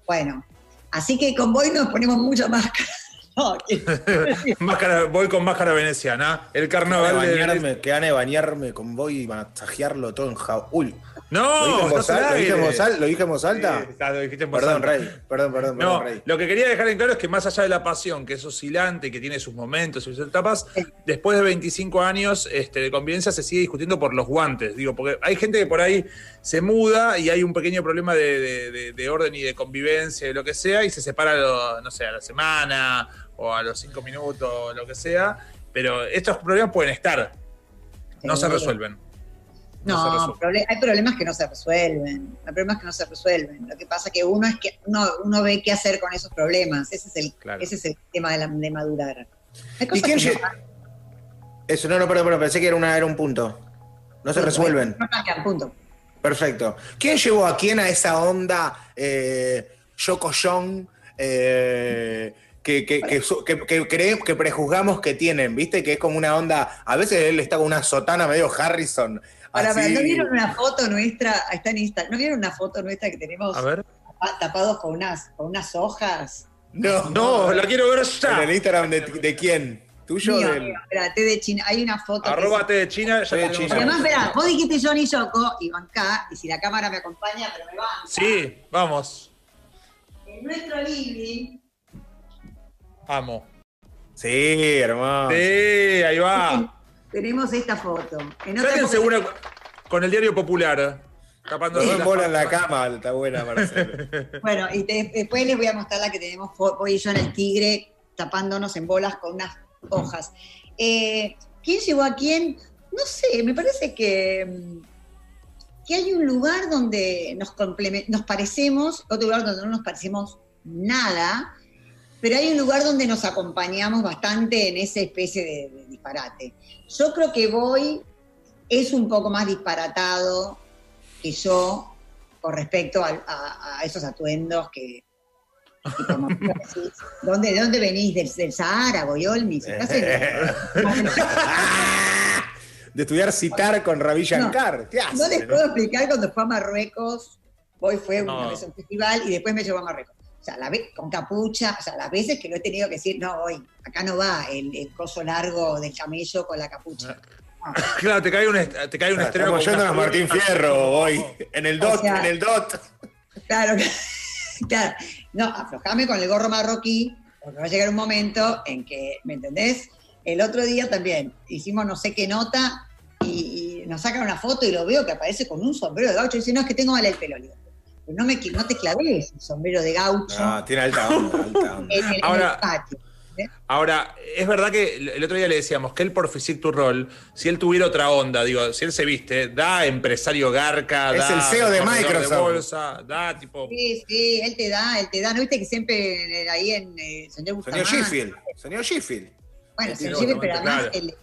Bueno, así que con Boy nos ponemos mucha máscara. No, Máscara, voy con máscara veneciana. El Que carnaval de bañarme, que gane de bañarme con vos y masajearlo todo en jabón. Uy, No, ¿lo dije en voz al alta? ¿Lo dije en voz al- ¿Lo dije en voz alta? Sí, está, lo dijiste en voz Perdón, alta. Rey. Perdón, perdón, No, perdón, Rey. lo que quería dejar en claro es que más allá de la pasión, que es oscilante, que tiene sus momentos y sus etapas, después de 25 años este, de convivencia se sigue discutiendo por los guantes. Digo, porque hay gente que por ahí se muda y hay un pequeño problema de, de- de- de orden y de convivencia y lo que sea, y se separa, lo- no sé, a la semana o a los cinco minutos o lo que sea. Pero estos problemas pueden estar, no se resuelven. No No, hay problemas que no se resuelven. Hay problemas que no se resuelven. Lo que pasa que uno es que uno, uno ve qué hacer con esos problemas. Ese es el, Claro. ese es el tema de, la- de madurar. Hay ¿Y cosas quién que lle- Eso, no, no, perdón, perdón, pensé que era, una, era un punto. No se no- resuelven. No cambian, punto. Perfecto. ¿Quién llevó a quién a esa onda eh, Yoko Young, eh, que, que, que, su- que- que cree- que prejuzgamos que tienen? ¿Viste? Que es como una onda. A veces él está con una sotana medio Harrison. Ahora, así. ¿no vieron una foto nuestra? Está en Insta. ¿No vieron una foto nuestra que tenemos A ver. tapa- tapados con unas, con unas hojas? No, No, la quiero ver ¿En ya. el Instagram de, de quién? ¿Tuyo? Mío, del- mío, espera, té de China. Hay una foto. que Arroba es- T de China, ya de China. Además, ahí. espera, vos dijiste Johnny Yoko y acá, y si la cámara me acompaña, pero me banca. Sí, vamos. En nuestro living Amo. Sí, hermano. Sí, ahí va. Tenemos esta foto. En otra Sáquense época- una con el diario popular. Tapándose Dos las bolas en la cama, está buena, Marcelo. Bueno, y te- después les voy a mostrar la que tenemos, voy yo en el tigre, tapándonos en bolas con unas hojas. Eh, ¿Quién llevó a quién? No sé, me parece que, mm, que hay un lugar donde nos, nos parecemos, otro lugar donde no nos parecemos nada, pero hay un lugar donde nos acompañamos bastante en esa especie de, de disparate. Yo creo que voy es un poco más disparatado que yo con respecto a, a esos atuendos que... como ¿Dónde, ¿De dónde venís? ¿Del, del Sahara, Goyolmi? Si estás en- de estudiar citar con Ravi Shankar. ¿Qué hace? No les no? puedo explicar cuando fue a Marruecos, hoy fue una vez a un festival y después me llevó a Marruecos. O sea, la ve- con capucha, o sea, las veces que lo he tenido que decir, no, hoy, acá no va el, el coso largo del camello con la capucha. Claro, te cae un, te cae un estreno. Estamos yendo a Martín. Fierro hoy. En el O DOT, sea- en el DOT. Claro, claro. No, aflojame con el gorro marroquí, porque va a llegar un momento en que, ¿me entendés? El otro día también hicimos no sé qué nota y, y nos sacan una foto y lo veo que aparece con un sombrero de gaucho y dice, no, es que tengo mal el pelo. "Pero no, me, no te claves el sombrero de gaucho No, tiene alta onda, alta onda. en, el, en Ahora- el patio. Ahora, es verdad que el otro día le decíamos que él por Physique to Roll, si él tuviera otra onda, digo, si él se viste, da empresario garca, Es da el CEO de Microsoft. bolsa, da tipo. Sí, sí, él te da, él te da. ¿No viste que siempre eh, ahí en eh, señor Bustamante? Señor Sheffield. Señor Sheffield. Bueno, señor Sheffield, pero además el,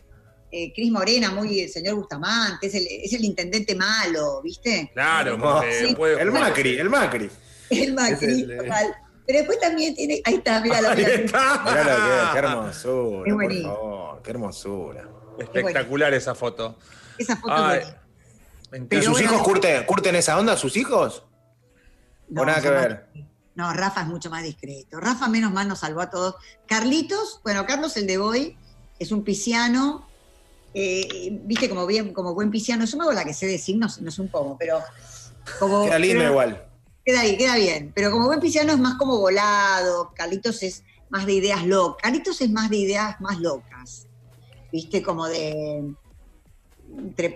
eh, Cris Morena, muy el señor Bustamante, es el, es el intendente malo, ¿viste? Claro, No, porque sí, puede El Macri, el Macri. El Macri, el, eh, total. Pero después también tiene. Ahí está, mira la Ahí está. Mirá lo que es, qué hermosura, Es por favor, qué hermosura. Espectacular esa foto. Esa foto. Ay, es ¿Y sus bueno, hijos curten, curten esa onda, sus hijos? No, ¿O nada que más- ver? No, Rafa es mucho más discreto. Rafa, menos mal, nos salvó a todos. Carlitos, bueno, Carlos el de Boy, es un pisciano. Eh, viste, como bien, como buen pisciano. Yo me hago la que sé de signos, no es un pomo, pero. Como, Queda lindo pero- igual. Queda ahí, queda bien. Pero como buen pisciano es más como volado. Carlitos es más de ideas locas. Carlitos es más de ideas más locas. Viste, como de.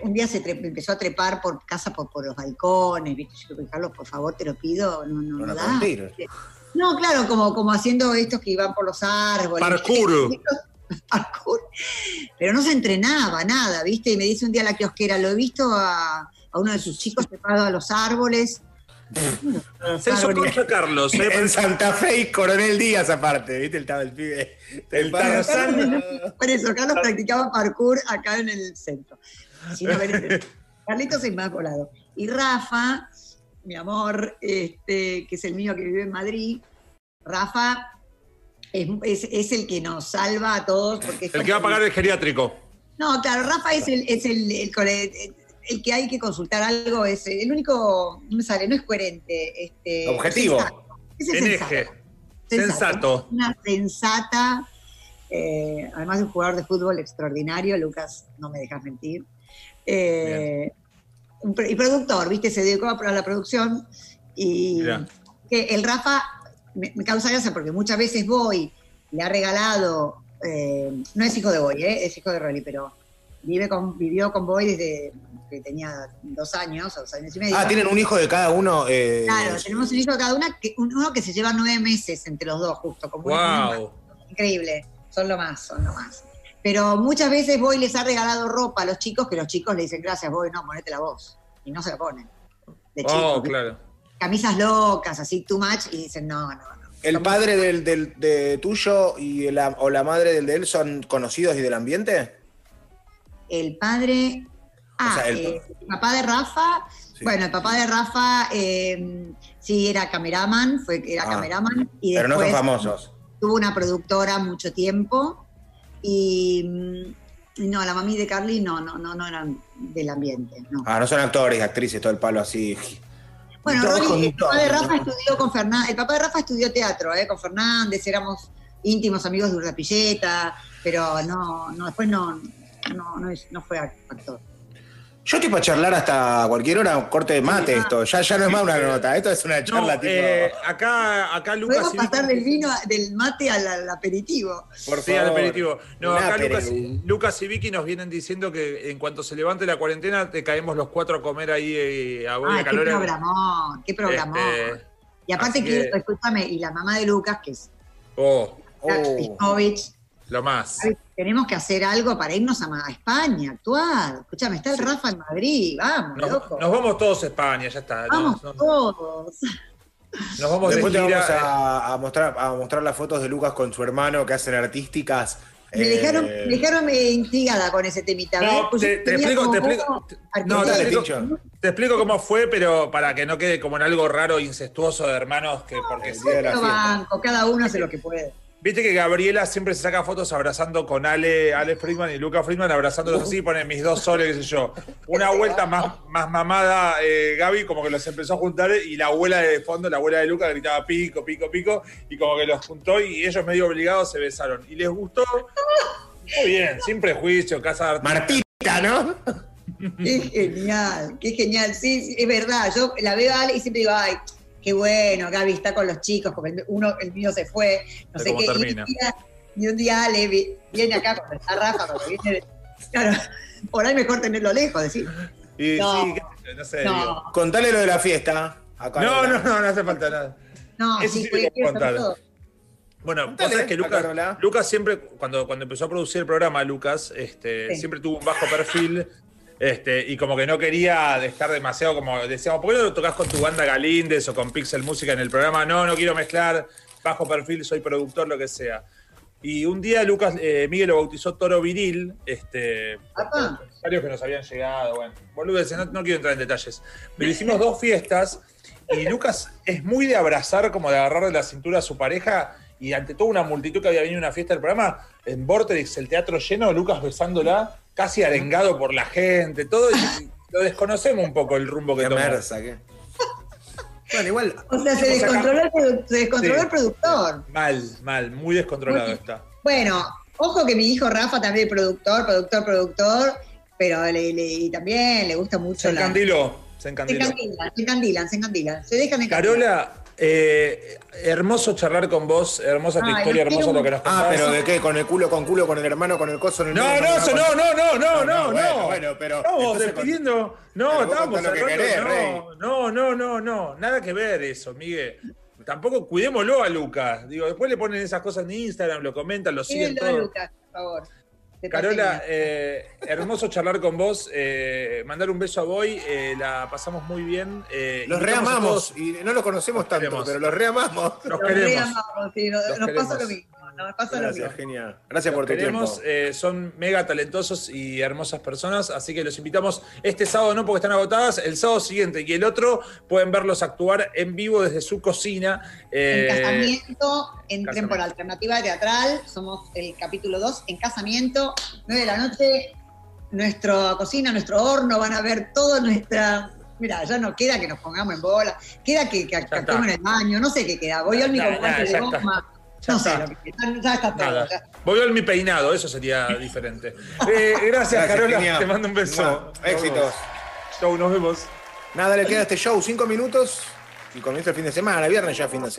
Un día se empezó a trepar por casa por, por los balcones, ¿viste? Yo digo, Carlos, por favor, te lo pido, no, no, No no da. No, claro, como, como haciendo estos que iban por los árboles. Parkour. Parkour. Pero no se entrenaba nada, ¿viste? Y me dice un día la kiosquera, lo he visto a, a uno de sus chicos trepado a los árboles. Se hizo Carlos, ¿eh? En Santa Fe y Coronel Díaz aparte, ¿viste? Estaba el pibe. El. Por eso, Carlos practicaba parkour acá en el centro. Si no, ven- Carlitos es más volado. Y Rafa, mi amor, este, que es el mío que vive en Madrid, Rafa es, es- es el que nos salva a todos. Porque es El que va a pagar el geriátrico. No, claro, Rafa es el, es el, el, que hay que consultar algo, es el único, no me sale, no es coherente. Este, Objetivo. sensato. Es el En sensato. eje. Sensato. Una sensata, eh, además de un jugador de fútbol extraordinario, Lucas, no me dejas mentir. Eh, y productor, ¿viste? Se dedicó a la producción y que el Rafa me, me causa gracia porque muchas veces voy, le ha regalado, eh, no es hijo de Boy, ¿eh? es hijo de Rolly, pero vive con, vivió con Boy desde que tenía dos años, o dos años y medio. Ah, tienen un hijo de cada uno. eh, Claro, tenemos un hijo de cada una, que, uno que se lleva nueve meses entre los dos, justo. Como Wow. increíble, son lo más, son lo más. Pero muchas veces Boy les ha regalado ropa a los chicos que los chicos le dicen, gracias Boy, no, ponete la voz. Y no se la ponen. De Oh, chicos. claro. Camisas locas, así, too much, y dicen, no, no, no. ¿El padre del, del- de tuyo y la, o la madre del de él son conocidos y del ambiente? El padre... Ah, O sea, el- eh, el papá de Rafa, Sí. bueno, el papá de Rafa eh, sí era cameraman, fue, era Ah, cameraman, y Pero no son después- famosos. tuvo una productora mucho tiempo y mm, no, la mami de Carly no, no, no, no eran del ambiente, no. Ah, no son actores, actrices, todo el palo así. Bueno, Rolly, el papá de Rafa estudió con Fernández, el papá de Rafa estudió teatro, eh, con Fernández, éramos íntimos amigos de Urdapilleta, pero no, no, después no, no, no, es- no fue actor. Yo estoy para charlar hasta cualquier hora, corte de mate ah. esto. Ya, ya no es más una nota, esto es una No, charla tipo. eh, acá, acá Lucas. Podemos pasar del vino, del mate al, al aperitivo. por Sí, al aperitivo. No, acá Lucas, Lucas y Vicky nos vienen diciendo que en cuanto se levante la cuarentena, te caemos los cuatro a comer ahí eh, a Boy Ay, a qué programón, qué programón. Este, y aparte que, que- escúchame, y la mamá de Lucas, que es oh, Oh. Lo más. Ay, tenemos que hacer algo para irnos a, España, actuar. Escúchame, está el Rafa en Madrid, vamos, Nos, loco. nos vamos todos a España, ya está. vamos Nos, todos. nos vamos Después de te vamos eh, a, a mostrar, a mostrar las fotos de Lucas con su hermano que hacen artísticas. Me Eh, dejaron, me dejaron intrigada con ese temita. No, Pues te, explico, te explico. No, te explico, te explico cómo fue, pero para que no quede como en algo raro, incestuoso de hermanos, que porque la Yo fiesta. banco, cada uno hace lo que puede. Viste que Gabriela siempre se saca fotos abrazando con Ale, Ale Friedman y Luca Friedman, abrazándolos así, pone mis dos soles, qué sé yo. Una vuelta más, más mamada, eh, Gaby, como que los empezó a juntar y la abuela de fondo, la abuela de Luca, gritaba pico, pico, pico, y como que los juntó y ellos medio obligados se besaron. Y les gustó. Muy bien, sin prejuicio, casa de. Martita, ¿no? Qué genial, qué genial. Sí, sí, es verdad. Yo la veo a Ale y siempre digo, ay, qué bueno, Gaby está con los chicos, porque el, uno, el mío se fue, no sé cómo qué. Y un, termina. día, y un día Ale vi- viene acá cuando está Rafa, cuando viene. Claro, por ahí mejor tenerlo lejos, decir. Y No. sí, sé no sé. digo. Contale lo de la fiesta. Acá No, no, no, no hace falta nada. no, Eso sí, sí porque todo. Bueno, sabés que Lucas. Lucas siempre, cuando, cuando empezó a producir el programa, Lucas, este, Sí. siempre tuvo un bajo perfil. Este, y como que no quería estar demasiado como decíamos, ¿por qué no lo tocas con tu banda Galíndez o con Pixel Música en el programa? No, no quiero mezclar, bajo perfil, soy productor, lo que sea. Y un día Lucas, eh, Miguel lo bautizó Toro Viril, este, comentarios que nos habían llegado, bueno, boludeces, no, no quiero entrar en detalles. Pero hicimos dos fiestas Y Lucas es muy de abrazar, como de agarrar de la cintura a su pareja. Y ante toda una multitud que había venido a una fiesta del programa, en Vortex, el teatro lleno, Lucas besándola, casi arengado por la gente, todo. Y lo desconocemos un poco el rumbo que ¿qué? Bueno, igual. O sea, se descontroló el, produ- se descontroló Sí. el productor. Mal, mal, muy descontrolado Muy- está. Bueno, ojo que mi hijo Rafa también es productor, productor, productor, pero le, le- y también le gusta mucho Se la. encandiló, se Se encandiló. encandilan, se encandilan, se encandilan. Se dejan encandilar. Carola, eh, hermoso charlar con vos, hermosa tu Ay, historia, hermoso lo que nos contás. Ah, pero ¿de qué? ¿Con el culo, con culo, con el hermano, con el coso? en el No, medio, no, eso no, no, no, no, no, no. Bueno, bueno, pero. Estamos despidiendo. No, estamos lo que cerrando. querés, no, no, no, no, no. Nada que ver eso, Miguel. Tampoco cuidémoslo a Lucas. Digo, después le ponen esas cosas en Instagram, lo comentan, lo siguen Mírenlo, todo. Lucas, por favor. Carola, eh, hermoso charlar con vos. eh, mandar un beso a Boy. eh, la pasamos muy bien. eh, Los reamamos. Y no los conocemos Los tanto, queremos. pero los reamamos. Los Los queremos. reamamos, sí, nos, Los nos pasa queremos. lo mismo. Nos pasa lo Gracias, mismo. genial. Gracias por tu queremos, tiempo. eh, son mega talentosos y hermosas personas, así que los invitamos este sábado no porque están agotadas, el sábado siguiente y el otro pueden verlos actuar en vivo desde su cocina. eh, En casamiento, entren casamiento. por alternativa teatral, somos el capítulo 2, en casamiento, 9 de la noche, nuestra cocina, nuestro horno, van a ver toda nuestra. Mira, ya no queda que nos pongamos en bola, queda que, que actuemos en el baño, no sé qué queda. Voy al Ya, mi ya, guante ya de está. goma, Ya no sé está. queda, ya está todo. Voy a ver mi peinado, eso sería diferente. Eh, gracias, Gracias, Carola, genial. te mando un beso. Mua, Éxitos. Chau, nos vemos. Nada, le queda a este show cinco minutos y comienza el fin de semana. Viernes ya fin de semana.